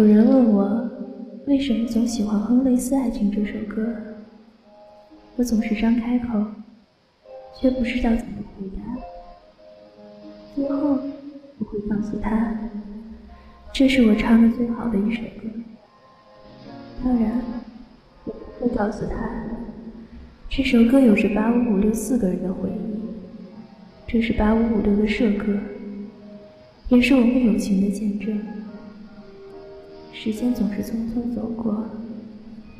有人问我，为什么总喜欢哼类似《爱情》这首歌？我总是张开口，却不知道怎么回答。最后，我会告诉他，这是我唱的最好的一首歌。当然，我不会告诉他，这首歌有着八五五六四个人的回忆。这是八五五六的社歌，也是我们友情的见证。时间总是匆匆走过，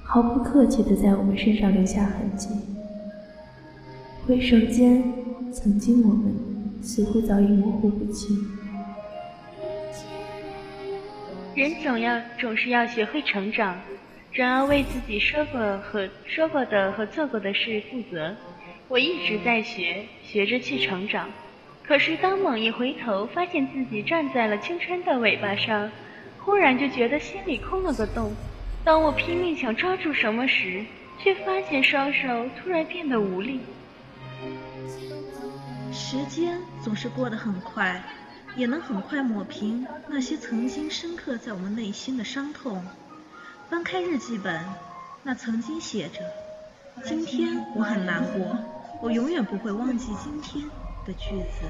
毫不客气地在我们身上留下痕迹。回首间，曾经我们似乎早已模糊不清。人总要总是要学会成长，总要为自己说过和说过的和做过的事负责。我一直在学，学着去成长。可是当猛一回头，发现自己站在了青春的尾巴上，忽然就觉得心里空了个洞。当我拼命想抓住什么时，却发现双手突然变得无力。时间总是过得很快，也能很快抹平那些曾经深刻在我们内心的伤痛。翻开日记本，那曾经写着：“今天我很难过。”我永远不会忘记今天的句子，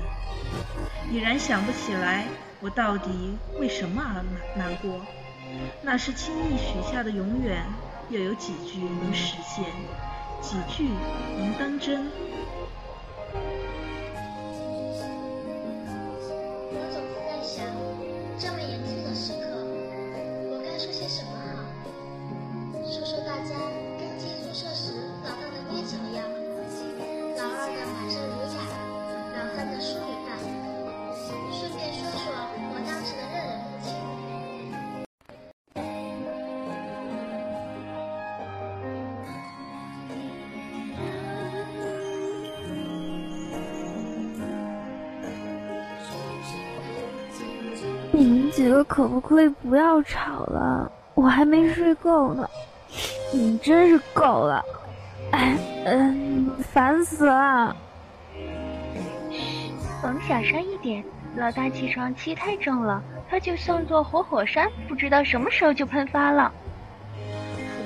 已然想不起来我到底为什么而难难过。那是轻易许下的永远，又有几句能实现？几句能当真？你们几个可不可以不要吵了？我还没睡够呢。你们真是够了！哎，嗯，烦死了！甭小声一点，老大起床气太重了，他就像座活火山，不知道什么时候就喷发了。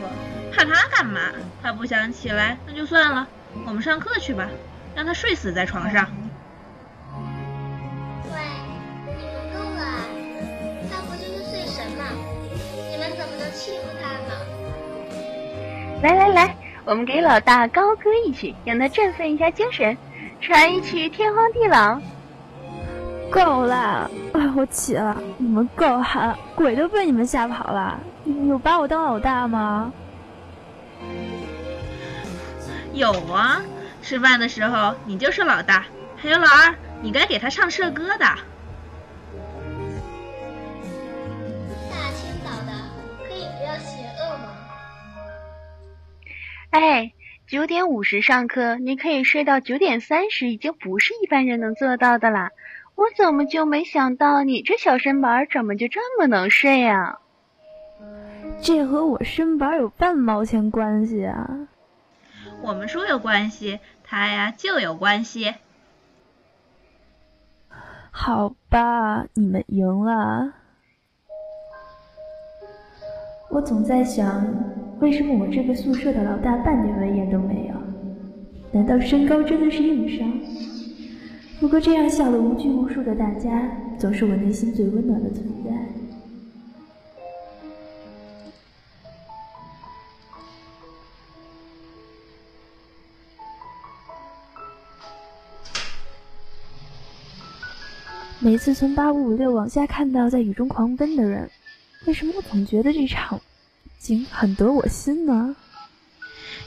说，怕他干嘛？他不想起来，那就算了。我们上课去吧，让他睡死在床上。来来来，我们给老大高歌一曲，让他振奋一下精神，传一曲天荒地老。够了，我起了，你们够狠，鬼都被你们吓跑了。有把我当老大吗？有啊，吃饭的时候你就是老大，还有老二，你该给他唱社歌的。哎，九点五十上课，你可以睡到九点三十，已经不是一般人能做到的啦。我怎么就没想到你这小身板怎么就这么能睡呀？这和我身板有半毛钱关系啊？我们说有关系，他呀就有关系。好吧，你们赢了。我总在想。为什么我这个宿舍的老大半点威严都没有？难道身高真的是硬伤？不过这样笑得无拘无束的大家，总是我内心最温暖的存在。每次从八五五六往下看到在雨中狂奔的人，为什么我总觉得这场？很得我心呢。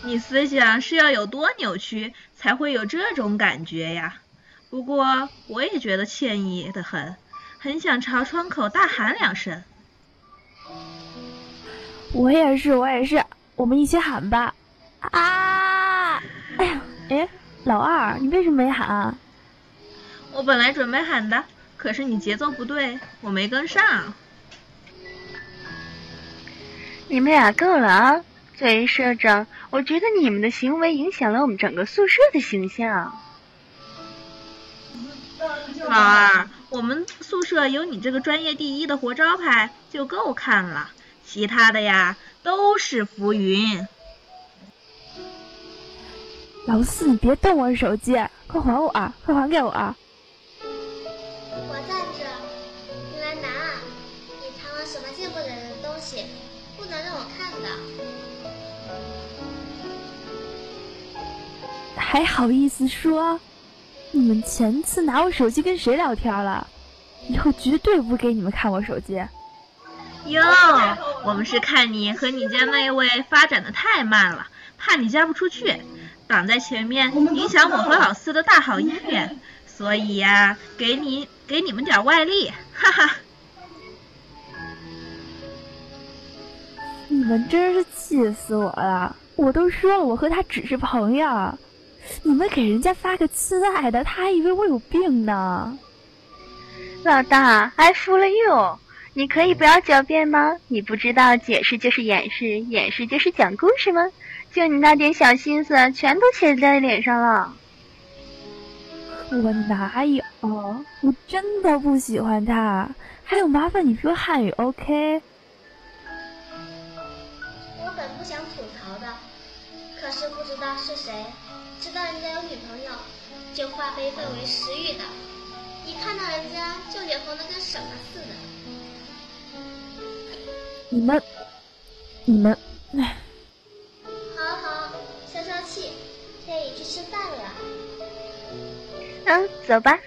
你思想是要有多扭曲，才会有这种感觉呀？不过我也觉得歉意的很，很想朝窗口大喊两声。我也是，我也是，我们一起喊吧！啊！哎呀，哎，老二，你为什么没喊？我本来准备喊的，可是你节奏不对，我没跟上。你们俩够了啊！作为社长，我觉得你们的行为影响了我们整个宿舍的形象。老二，我们宿舍有你这个专业第一的活招牌就够看了，其他的呀都是浮云。老四，你别动我手机，快还我啊！快还给我啊！还好意思说？你们前次拿我手机跟谁聊天了？以后绝对不给你们看我手机。哟，我们是看你和你家那位发展的太慢了，怕你嫁不出去。挡在前面，影响我和老四的大好姻缘，所以呀，给你给你们点外力，哈哈！你们真是气死我了！我都说了，我和他只是朋友，你们给人家发个慈爱的，他还以为我有病呢。老大，I fool you！你可以不要狡辩吗？你不知道解释就是掩饰，掩饰就是讲故事吗？就你那点小心思，全都写在脸上了。我哪有？我真的不喜欢他。还有，麻烦你说汉语，OK？我本不想吐槽的，可是不知道是谁知道人家有女朋友，就化悲愤为食欲的，一看到人家就脸红的跟什么似的。你们，你们，唉。可以去吃饭了。嗯，走吧。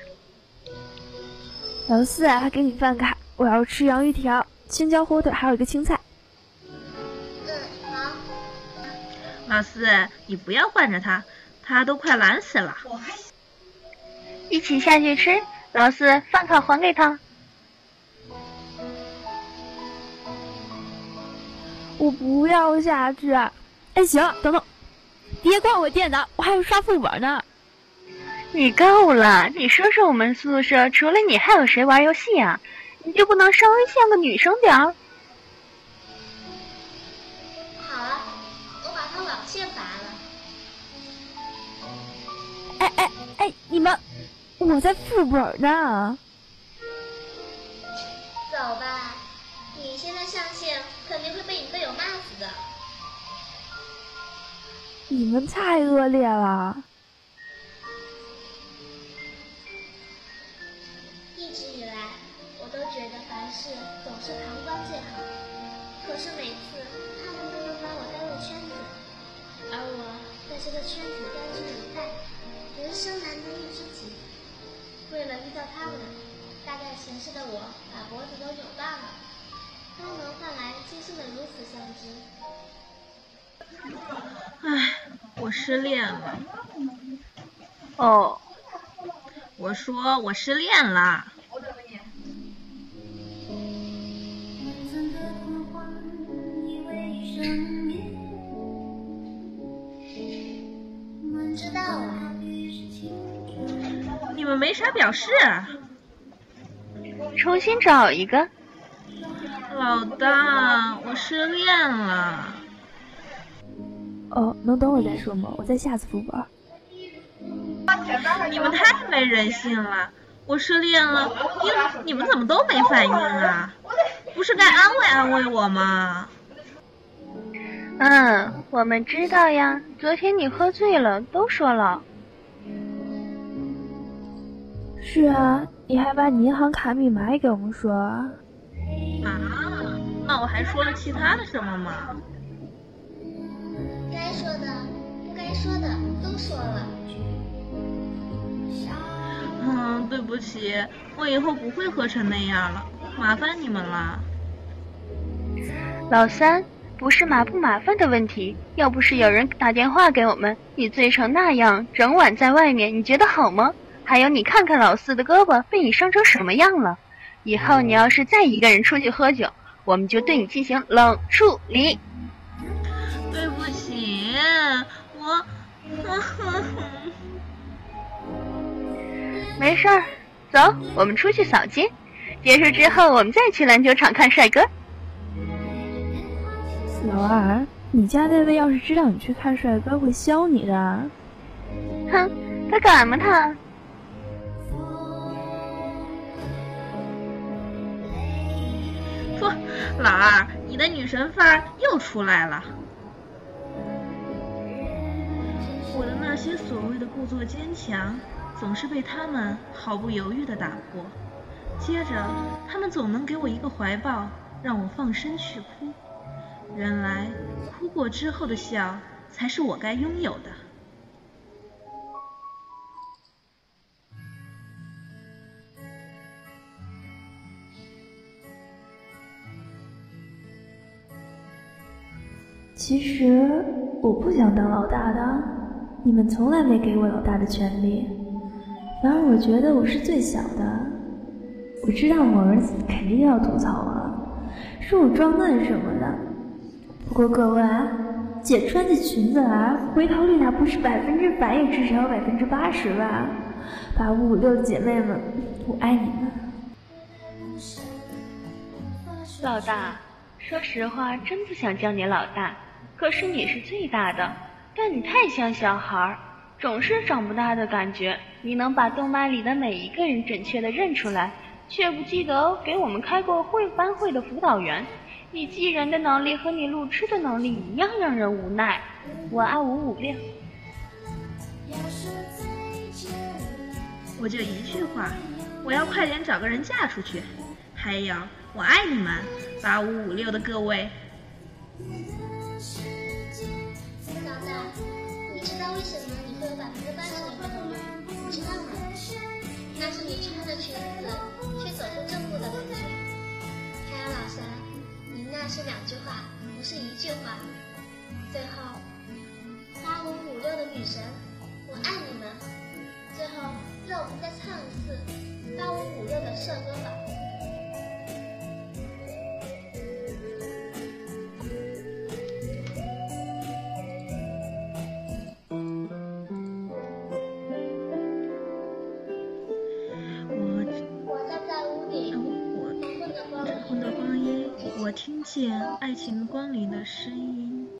老四，还给你饭卡，我要吃洋芋条、青椒火腿，还有一个青菜。嗯，好。老四，你不要惯着他，他都快懒死了。一起下去吃。老四，饭卡还给他。我不要下去。哎，行，等等。别挂我电脑，我还要刷副本呢。你够了！你说说我们宿舍除了你还有谁玩游戏啊？你就不能稍微像个女生点儿？我在副本呢。走吧，你现在上线肯定会被你队友骂死的。你们太恶劣了！一直以来，我都觉得凡事总是旁观最好。可是每次他们都能把我带入圈子，而我在这个圈子呆居如待，人生难得一知己。为了遇到他们，大概前世的我把脖子都扭断了，都能换来今生的如此相知。唉，我失恋了。哦，我说我失恋了。没啥表示。重新找一个。老大，我失恋了。哦，能等会再说吗？我再下次副本。你们太没人性了！我失恋了，你你们怎么都没反应啊？不是该安慰安慰我吗？嗯，我们知道呀。昨天你喝醉了，都说了。是啊，你还把你银行卡密码也给我们说。啊？那我还说了其他的什么吗？该说的、不该说的都说了。嗯，对不起，我以后不会喝成那样了，麻烦你们了。老三，不是麻不麻烦的问题，要不是有人打电话给我们，你醉成那样，整晚在外面，你觉得好吗？还有，你看看老四的胳膊被你伤成什么样了？以后你要是再一个人出去喝酒，我们就对你进行冷处理。对不起我，没事儿，走，我们出去扫街。结束之后，我们再去篮球场看帅哥。老二，你家那位要是知道你去看帅哥，会削你的。哼，他敢吗他？不，老二，你的女神范儿又出来了。我的那些所谓的故作坚强，总是被他们毫不犹豫地打破。接着，他们总能给我一个怀抱，让我放声去哭。原来，哭过之后的笑，才是我该拥有的。其实我不想当老大的，你们从来没给我老大的权利，反而我觉得我是最小的。我知道我儿子肯定又要吐槽我，说我装嫩什么的。不过各位，姐穿起裙子来，回头率那不是百分之百，也至少有百分之八十吧？八五五六姐妹们，我爱你们。老大，说实话，真不想叫你老大。可是你是最大的，但你太像小孩儿，总是长不大的感觉。你能把动漫里的每一个人准确的认出来，却不记得给我们开过会班会的辅导员。你记人的能力和你路痴的能力一样让人无奈。我爱五五六。我就一句话，我要快点找个人嫁出去。还有，我爱你们，八五五六的各位。么你会有百分之八十的可能？你知道吗？那是你穿着裙子却走出正步的感觉。还有老三，你那是两句话，不是一句话。最后，见爱情光临的诗意。